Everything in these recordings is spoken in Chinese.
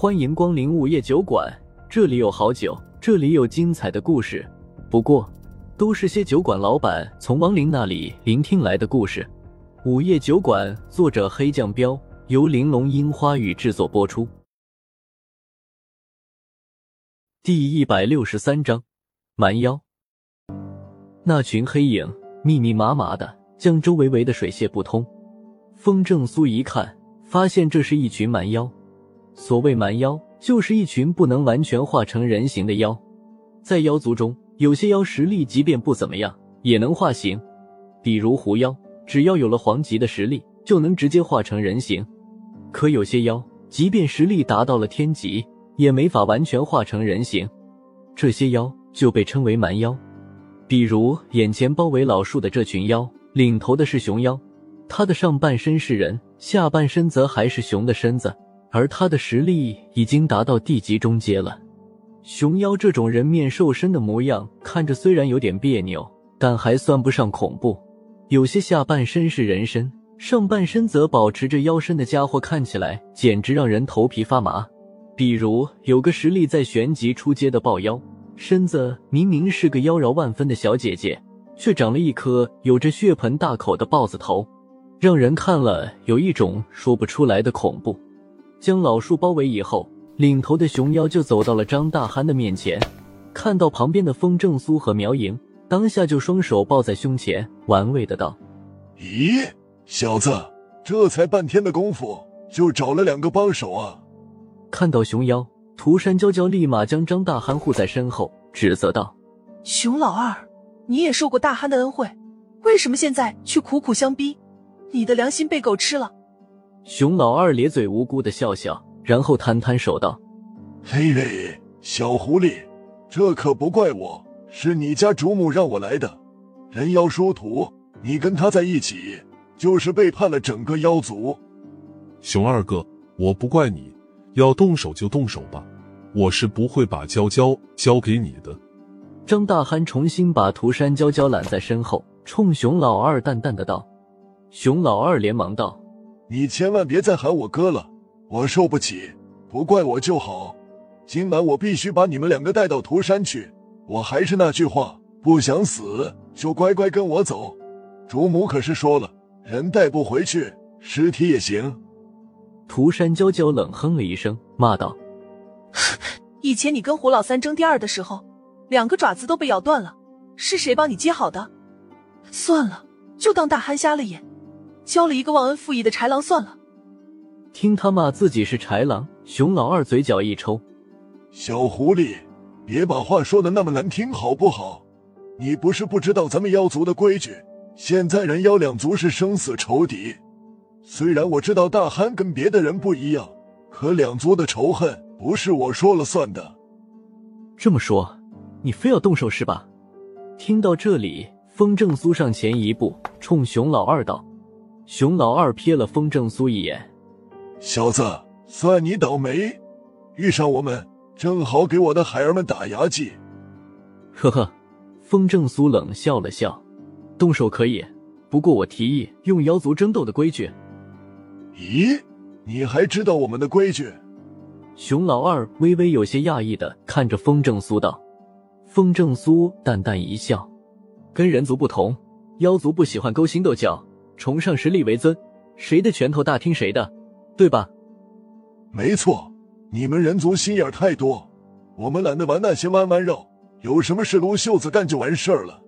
欢迎光临午夜酒馆，这里有好酒，这里有精彩的故事。不过，都是些酒馆老板从亡灵那里聆听来的故事。午夜酒馆，作者黑酱标，由玲珑樱花雨制作播出。第一百六十三章，蛮妖。那群黑影密密麻麻的，将周围围得水泄不通。风正苏一看，发现这是一群蛮妖。所谓蛮妖，就是一群不能完全化成人形的妖。在妖族中，有些妖实力即便不怎么样，也能化形。比如狐妖，只要有了黄级的实力，就能直接化成人形。可有些妖，即便实力达到了天级，也没法完全化成人形。这些妖就被称为蛮妖。比如眼前包围老树的这群妖，领头的是熊妖，它的上半身是人，下半身则还是熊的身子。而他的实力已经达到地级中阶了。熊妖这种人面兽身的模样，看着虽然有点别扭，但还算不上恐怖。有些下半身是人身，上半身则保持着妖身的家伙，看起来简直让人头皮发麻。比如有个实力在玄级出阶的豹妖，身子明明是个妖娆万分的小姐姐，却长了一颗有着血盆大口的豹子头，让人看了有一种说不出来的恐怖。将老树包围以后，领头的熊妖就走到了张大憨的面前，看到旁边的风正苏和苗莹，当下就双手抱在胸前，玩味的道：“咦，小子，这才半天的功夫，就找了两个帮手啊！”看到熊妖，涂山娇娇立马将张大憨护在身后，指责道：“熊老二，你也受过大憨的恩惠，为什么现在却苦苦相逼？你的良心被狗吃了！”熊老二咧嘴无辜的笑笑，然后摊摊手道：“嘿嘿，小狐狸，这可不怪我，是你家主母让我来的。人妖殊途，你跟他在一起，就是背叛了整个妖族。”熊二哥，我不怪你，要动手就动手吧，我是不会把娇娇交给你的。张大憨重新把涂山娇娇揽在身后，冲熊老二淡淡的道：“熊老二连忙道。”你千万别再喊我哥了，我受不起，不怪我就好。今晚我必须把你们两个带到涂山去。我还是那句话，不想死就乖乖跟我走。主母可是说了，人带不回去，尸体也行。涂山娇娇冷哼了一声，骂道：“以前你跟胡老三争第二的时候，两个爪子都被咬断了，是谁帮你接好的？算了，就当大憨瞎了眼。”交了一个忘恩负义的豺狼算了。听他骂自己是豺狼，熊老二嘴角一抽：“小狐狸，别把话说的那么难听好不好？你不是不知道咱们妖族的规矩，现在人妖两族是生死仇敌。虽然我知道大憨跟别的人不一样，可两族的仇恨不是我说了算的。这么说，你非要动手是吧？”听到这里，风正苏上前一步，冲熊老二道。熊老二瞥了风正苏一眼，小子，算你倒霉，遇上我们，正好给我的孩儿们打牙祭。呵呵，风正苏冷笑了笑，动手可以，不过我提议用妖族争斗的规矩。咦，你还知道我们的规矩？熊老二微微有些讶异的看着风正苏道。风正苏淡淡一笑，跟人族不同，妖族不喜欢勾心斗角。崇尚实力为尊，谁的拳头大听谁的，对吧？没错，你们人族心眼太多，我们懒得玩那些弯弯绕，有什么事撸袖子干就完事儿了。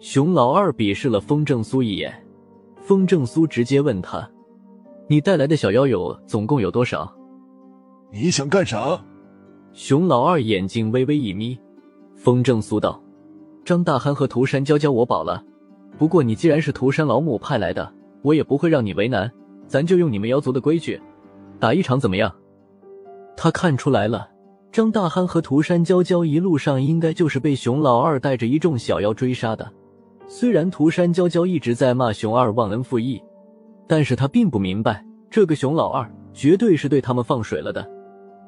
熊老二鄙视了风正苏一眼，风正苏直接问他：“你带来的小妖友总共有多少？”你想干啥？熊老二眼睛微微一眯，风正苏道：“张大憨和涂山娇娇我保了。”不过你既然是涂山老母派来的，我也不会让你为难，咱就用你们妖族的规矩，打一场怎么样？他看出来了，张大憨和涂山娇娇一路上应该就是被熊老二带着一众小妖追杀的。虽然涂山娇娇一直在骂熊二忘恩负义，但是他并不明白，这个熊老二绝对是对他们放水了的。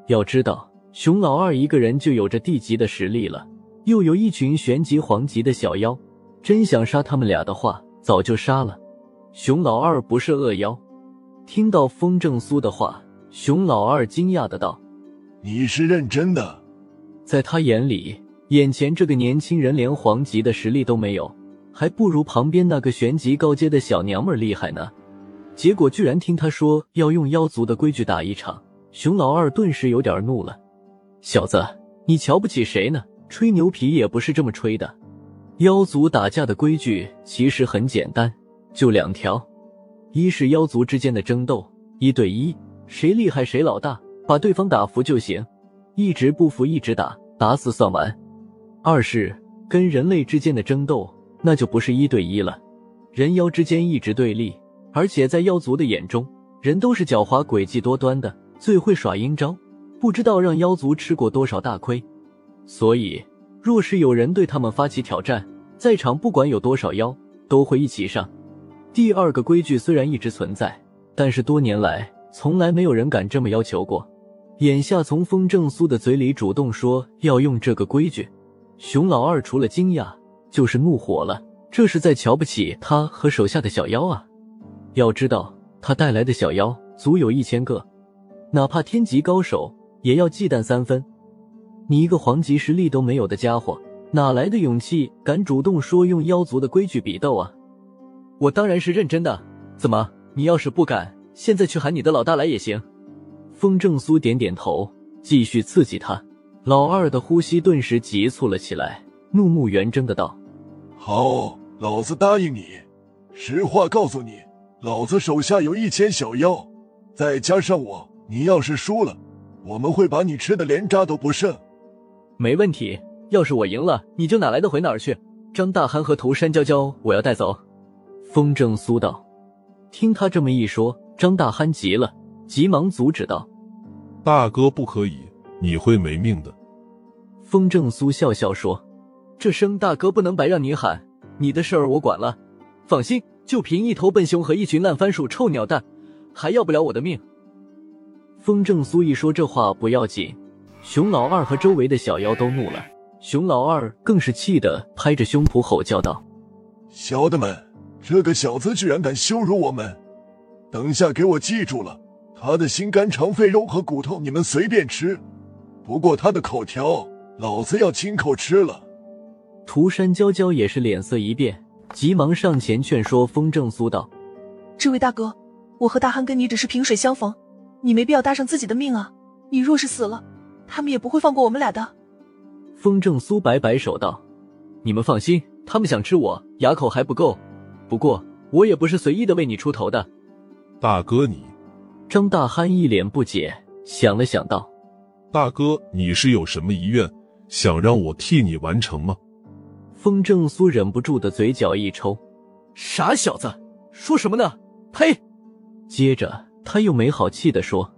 要知道，熊老二一个人就有着地级的实力了，又有一群玄级、黄级的小妖。真想杀他们俩的话，早就杀了。熊老二不是恶妖。听到风正苏的话，熊老二惊讶的道：“你是认真的？在他眼里，眼前这个年轻人连黄级的实力都没有，还不如旁边那个玄级高阶的小娘们厉害呢。结果居然听他说要用妖族的规矩打一场，熊老二顿时有点怒了：“小子，你瞧不起谁呢？吹牛皮也不是这么吹的。妖族打架的规矩其实很简单，就两条：一是妖族之间的争斗，一对一，谁厉害谁老大，把对方打服就行，一直不服一直打，打死算完；二是跟人类之间的争斗，那就不是一对一了，人妖之间一直对立。”而且在妖族的眼中，人都是狡猾、诡计多端的，最会耍阴招，不知道让妖族吃过多少大亏。所以，若是有人对他们发起挑战，在场不管有多少妖，都会一起上。第二个规矩虽然一直存在，但是多年来从来没有人敢这么要求过。眼下从风正苏的嘴里主动说要用这个规矩，熊老二除了惊讶就是怒火了，这是在瞧不起他和手下的小妖啊！要知道，他带来的小妖足有一千个，哪怕天级高手也要忌惮三分。你一个皇级实力都没有的家伙，哪来的勇气敢主动说用妖族的规矩比斗啊？我当然是认真的。怎么，你要是不敢，现在去喊你的老大来也行。风正苏点点头，继续刺激他。老二的呼吸顿时急促了起来，怒目圆睁的道：“好，老子答应你。实话告诉你。”老子手下有一千小妖，再加上我，你要是输了，我们会把你吃的连渣都不剩。没问题，要是我赢了，你就哪来的回哪儿去。张大憨和涂山娇娇，我要带走。风正苏道。听他这么一说，张大憨急了，急忙阻止道：“大哥不可以，你会没命的。”风正苏笑笑说：“这声大哥不能白让你喊，你的事儿我管了，放心。”就凭一头笨熊和一群烂番薯、臭鸟蛋，还要不了我的命？风正苏一说这话不要紧，熊老二和周围的小妖都怒了。熊老二更是气得拍着胸脯吼叫道：“小的们，这个小子居然敢羞辱我们！等下给我记住了，他的心肝肠肺肉和骨头你们随便吃，不过他的口条，老子要亲口吃了。”涂山娇娇也是脸色一变。急忙上前劝说风正苏道：“这位大哥，我和大憨跟你只是萍水相逢，你没必要搭上自己的命啊！你若是死了，他们也不会放过我们俩的。”风正苏摆摆手道：“你们放心，他们想吃我，牙口还不够。不过我也不是随意的为你出头的。”大哥，你……张大憨一脸不解，想了想道：“大哥，你是有什么遗愿，想让我替你完成吗？”风正苏忍不住的嘴角一抽，傻小子，说什么呢？呸！接着他又没好气的说：“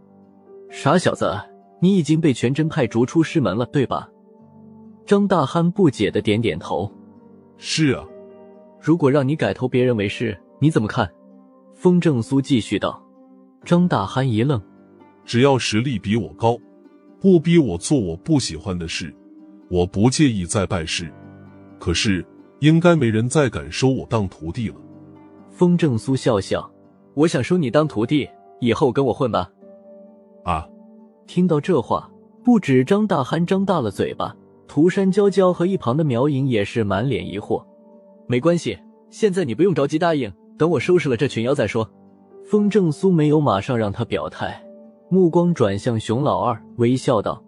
傻小子，你已经被全真派逐出师门了，对吧？”张大憨不解的点点头：“是啊。”如果让你改投别人为师，你怎么看？风正苏继续道。张大憨一愣：“只要实力比我高，不逼我做我不喜欢的事，我不介意再拜师。”可是，应该没人再敢收我当徒弟了。风正苏笑笑：“我想收你当徒弟，以后跟我混吧。”啊！听到这话，不止张大憨张大了嘴巴，涂山娇娇和一旁的苗影也是满脸疑惑。没关系，现在你不用着急答应，等我收拾了这群妖再说。风正苏没有马上让他表态，目光转向熊老二，微笑道：“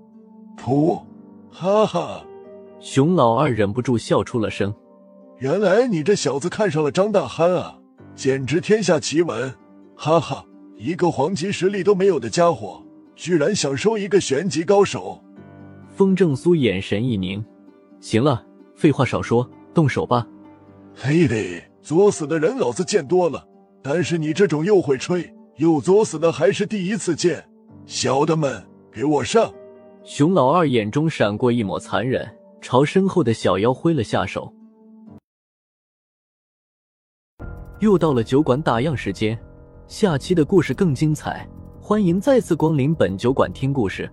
噗，哈哈。”熊老二忍不住笑出了声。原来你这小子看上了张大憨啊，简直天下奇闻！哈哈，一个黄级实力都没有的家伙，居然想收一个玄级高手。风正苏眼神一凝，行了，废话少说，动手吧。嘿嘿，作死的人老子见多了，但是你这种又会吹又作死的还是第一次见。小的们，给我上！熊老二眼中闪过一抹残忍。朝身后的小妖挥了下手。又到了酒馆打烊时间，下期的故事更精彩，欢迎再次光临本酒馆听故事。